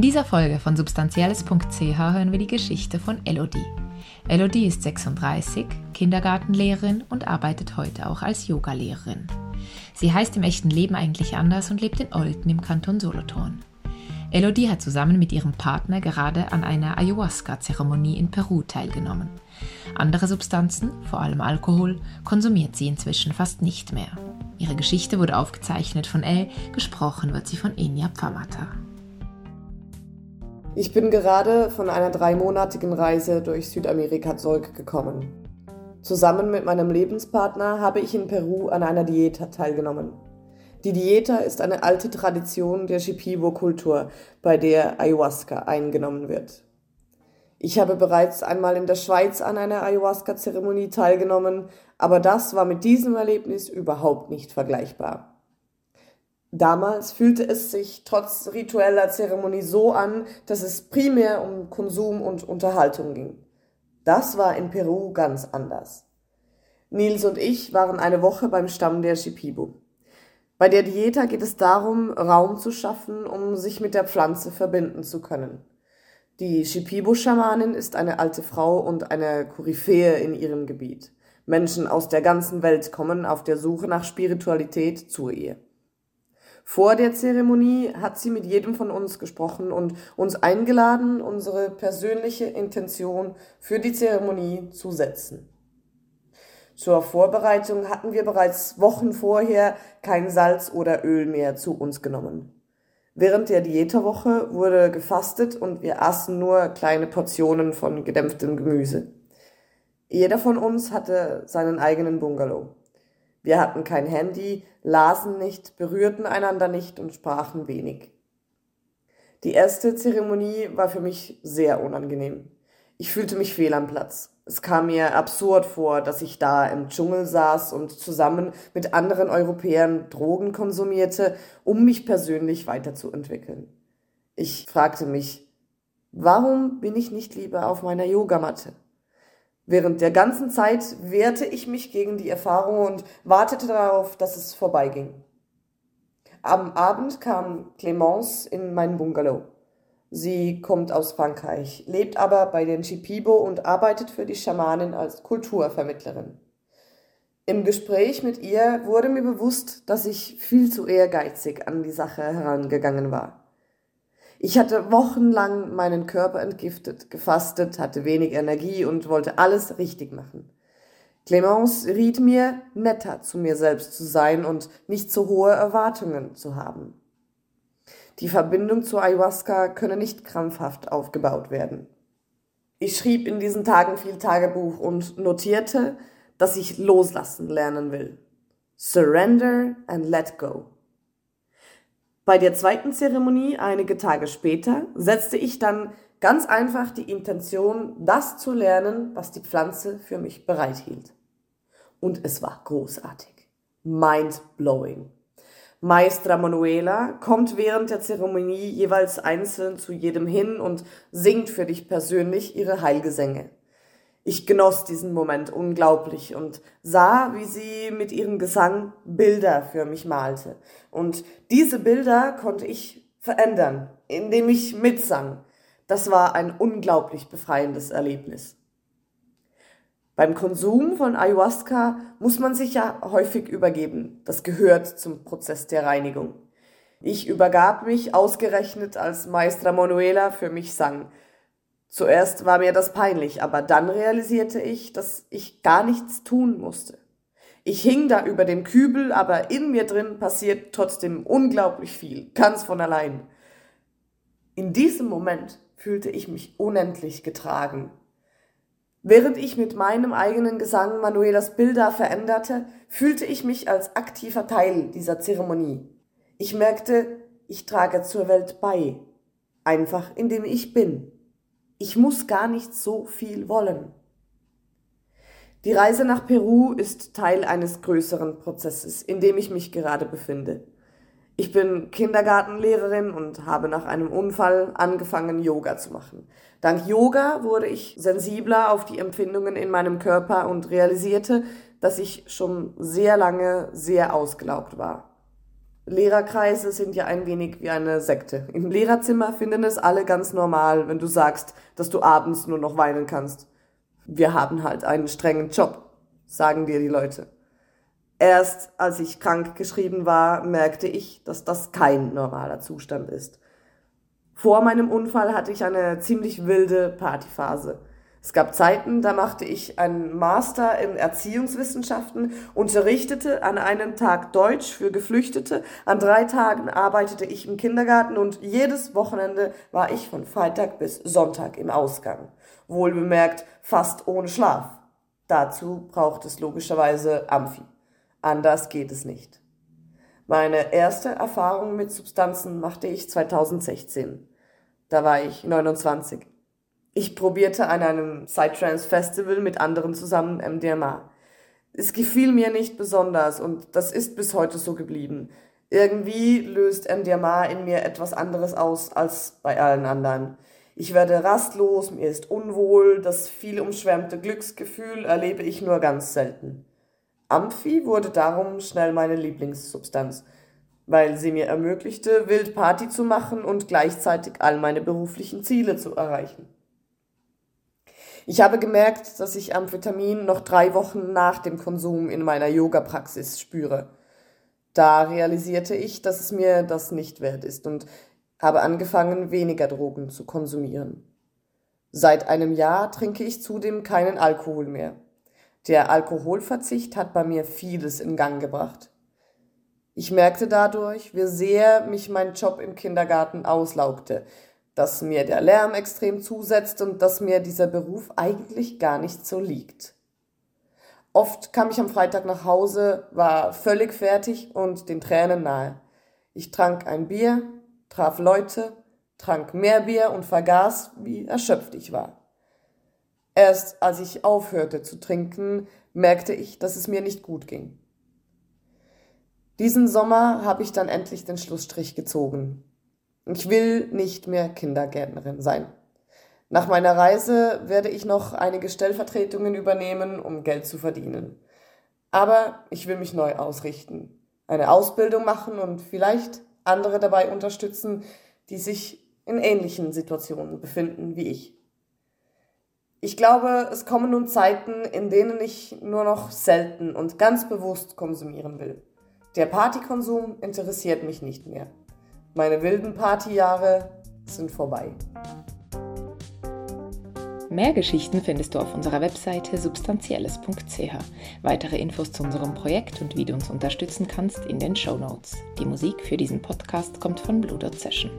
In dieser Folge von substanzielles.ch hören wir die Geschichte von Elodie. Elodie ist 36, Kindergartenlehrerin und arbeitet heute auch als Yogalehrerin. Sie heißt im echten Leben eigentlich anders und lebt in Olten im Kanton Solothurn. Elodie hat zusammen mit ihrem Partner gerade an einer Ayahuasca-Zeremonie in Peru teilgenommen. Andere Substanzen, vor allem Alkohol, konsumiert sie inzwischen fast nicht mehr. Ihre Geschichte wurde aufgezeichnet von Elle, gesprochen wird sie von Enya Pfamata. Ich bin gerade von einer dreimonatigen Reise durch Südamerika zurückgekommen. Zusammen mit meinem Lebenspartner habe ich in Peru an einer Dieta teilgenommen. Die Dieta ist eine alte Tradition der Shipibo-Kultur, bei der Ayahuasca eingenommen wird. Ich habe bereits einmal in der Schweiz an einer Ayahuasca-Zeremonie teilgenommen, aber das war mit diesem Erlebnis überhaupt nicht vergleichbar. Damals fühlte es sich trotz ritueller Zeremonie so an, dass es primär um Konsum und Unterhaltung ging. Das war in Peru ganz anders. Nils und ich waren eine Woche beim Stamm der Shipibo. Bei der Dieta geht es darum, Raum zu schaffen, um sich mit der Pflanze verbinden zu können. Die Shipibo-Schamanin ist eine alte Frau und eine Koryphäe in ihrem Gebiet. Menschen aus der ganzen Welt kommen auf der Suche nach Spiritualität zu ihr. Vor der Zeremonie hat sie mit jedem von uns gesprochen und uns eingeladen, unsere persönliche Intention für die Zeremonie zu setzen. Zur Vorbereitung hatten wir bereits Wochen vorher kein Salz oder Öl mehr zu uns genommen. Während der Diäterwoche wurde gefastet und wir aßen nur kleine Portionen von gedämpftem Gemüse. Jeder von uns hatte seinen eigenen Bungalow. Wir hatten kein Handy, lasen nicht, berührten einander nicht und sprachen wenig. Die erste Zeremonie war für mich sehr unangenehm. Ich fühlte mich fehl am Platz. Es kam mir absurd vor, dass ich da im Dschungel saß und zusammen mit anderen Europäern Drogen konsumierte, um mich persönlich weiterzuentwickeln. Ich fragte mich, warum bin ich nicht lieber auf meiner Yogamatte? Während der ganzen Zeit wehrte ich mich gegen die Erfahrung und wartete darauf, dass es vorbeiging. Am Abend kam Clemence in mein Bungalow. Sie kommt aus Frankreich, lebt aber bei den Shipibo und arbeitet für die Schamanin als Kulturvermittlerin. Im Gespräch mit ihr wurde mir bewusst, dass ich viel zu ehrgeizig an die Sache herangegangen war. Ich hatte wochenlang meinen Körper entgiftet, gefastet, hatte wenig Energie und wollte alles richtig machen. Clemence riet mir, netter zu mir selbst zu sein und nicht zu hohe Erwartungen zu haben. Die Verbindung zu Ayahuasca könne nicht krampfhaft aufgebaut werden. Ich schrieb in diesen Tagen viel Tagebuch und notierte, dass ich loslassen lernen will. Surrender and let go. Bei der zweiten Zeremonie, einige Tage später, setzte ich dann ganz einfach die Intention, das zu lernen, was die Pflanze für mich bereithielt. Und es war großartig. Mind blowing. Maestra Manuela kommt während der Zeremonie jeweils einzeln zu jedem hin und singt für dich persönlich ihre Heilgesänge. Ich genoss diesen Moment unglaublich und sah, wie sie mit ihrem Gesang Bilder für mich malte. Und diese Bilder konnte ich verändern, indem ich mitsang. Das war ein unglaublich befreiendes Erlebnis. Beim Konsum von Ayahuasca muss man sich ja häufig übergeben. Das gehört zum Prozess der Reinigung. Ich übergab mich ausgerechnet, als Maestra Manuela für mich sang. Zuerst war mir das peinlich, aber dann realisierte ich, dass ich gar nichts tun musste. Ich hing da über dem Kübel, aber in mir drin passiert trotzdem unglaublich viel, ganz von allein. In diesem Moment fühlte ich mich unendlich getragen, Während ich mit meinem eigenen Gesang Manuelas Bilder veränderte, fühlte ich mich als aktiver Teil dieser Zeremonie. Ich merkte, ich trage zur Welt bei, einfach indem ich bin. Ich muss gar nicht so viel wollen. Die Reise nach Peru ist Teil eines größeren Prozesses, in dem ich mich gerade befinde. Ich bin Kindergartenlehrerin und habe nach einem Unfall angefangen, Yoga zu machen. Dank Yoga wurde ich sensibler auf die Empfindungen in meinem Körper und realisierte, dass ich schon sehr lange sehr ausgelaugt war. Lehrerkreise sind ja ein wenig wie eine Sekte. Im Lehrerzimmer finden es alle ganz normal, wenn du sagst, dass du abends nur noch weinen kannst. Wir haben halt einen strengen Job, sagen dir die Leute. Erst als ich krank geschrieben war, merkte ich, dass das kein normaler Zustand ist. Vor meinem Unfall hatte ich eine ziemlich wilde Partyphase. Es gab Zeiten, da machte ich einen Master in Erziehungswissenschaften, unterrichtete an einem Tag Deutsch für Geflüchtete, an drei Tagen arbeitete ich im Kindergarten und jedes Wochenende war ich von Freitag bis Sonntag im Ausgang. Wohlbemerkt fast ohne Schlaf. Dazu braucht es logischerweise Amphi. Anders geht es nicht. Meine erste Erfahrung mit Substanzen machte ich 2016. Da war ich 29. Ich probierte an einem Psytrance Festival mit anderen zusammen MDMA. Es gefiel mir nicht besonders und das ist bis heute so geblieben. Irgendwie löst MDMA in mir etwas anderes aus als bei allen anderen. Ich werde rastlos, mir ist unwohl, das viel umschwärmte Glücksgefühl erlebe ich nur ganz selten. Amphi wurde darum schnell meine Lieblingssubstanz, weil sie mir ermöglichte, wild Party zu machen und gleichzeitig all meine beruflichen Ziele zu erreichen. Ich habe gemerkt, dass ich Amphetamin noch drei Wochen nach dem Konsum in meiner Yoga-Praxis spüre. Da realisierte ich, dass es mir das nicht wert ist und habe angefangen, weniger Drogen zu konsumieren. Seit einem Jahr trinke ich zudem keinen Alkohol mehr. Der Alkoholverzicht hat bei mir vieles in Gang gebracht. Ich merkte dadurch, wie sehr mich mein Job im Kindergarten auslaugte, dass mir der Lärm extrem zusetzt und dass mir dieser Beruf eigentlich gar nicht so liegt. Oft kam ich am Freitag nach Hause, war völlig fertig und den Tränen nahe. Ich trank ein Bier, traf Leute, trank mehr Bier und vergaß, wie erschöpft ich war. Erst als ich aufhörte zu trinken, merkte ich, dass es mir nicht gut ging. Diesen Sommer habe ich dann endlich den Schlussstrich gezogen. Ich will nicht mehr Kindergärtnerin sein. Nach meiner Reise werde ich noch einige Stellvertretungen übernehmen, um Geld zu verdienen. Aber ich will mich neu ausrichten, eine Ausbildung machen und vielleicht andere dabei unterstützen, die sich in ähnlichen Situationen befinden wie ich. Ich glaube, es kommen nun Zeiten, in denen ich nur noch selten und ganz bewusst konsumieren will. Der Partykonsum interessiert mich nicht mehr. Meine wilden Partyjahre sind vorbei. Mehr Geschichten findest du auf unserer Webseite substanzielles.ch. Weitere Infos zu unserem Projekt und wie du uns unterstützen kannst in den Show Notes. Die Musik für diesen Podcast kommt von Blue Dot Session.